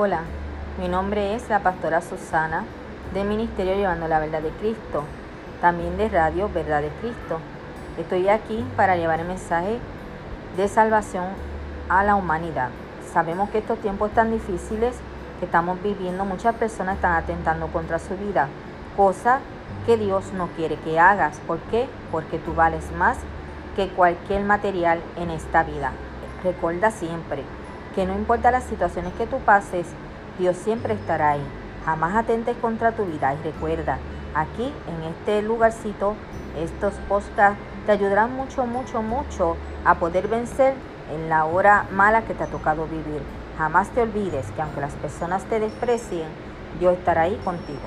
Hola, mi nombre es la pastora Susana del Ministerio Llevando la Verdad de Cristo, también de Radio Verdad de Cristo. Estoy aquí para llevar el mensaje de salvación a la humanidad. Sabemos que estos tiempos tan difíciles que estamos viviendo, muchas personas están atentando contra su vida, cosa que Dios no quiere que hagas. ¿Por qué? Porque tú vales más que cualquier material en esta vida. Recuerda siempre que no importa las situaciones que tú pases, Dios siempre estará ahí. Jamás atentes contra tu vida y recuerda, aquí en este lugarcito, estos podcasts te ayudarán mucho, mucho, mucho a poder vencer en la hora mala que te ha tocado vivir. Jamás te olvides que aunque las personas te desprecien, Dios estará ahí contigo.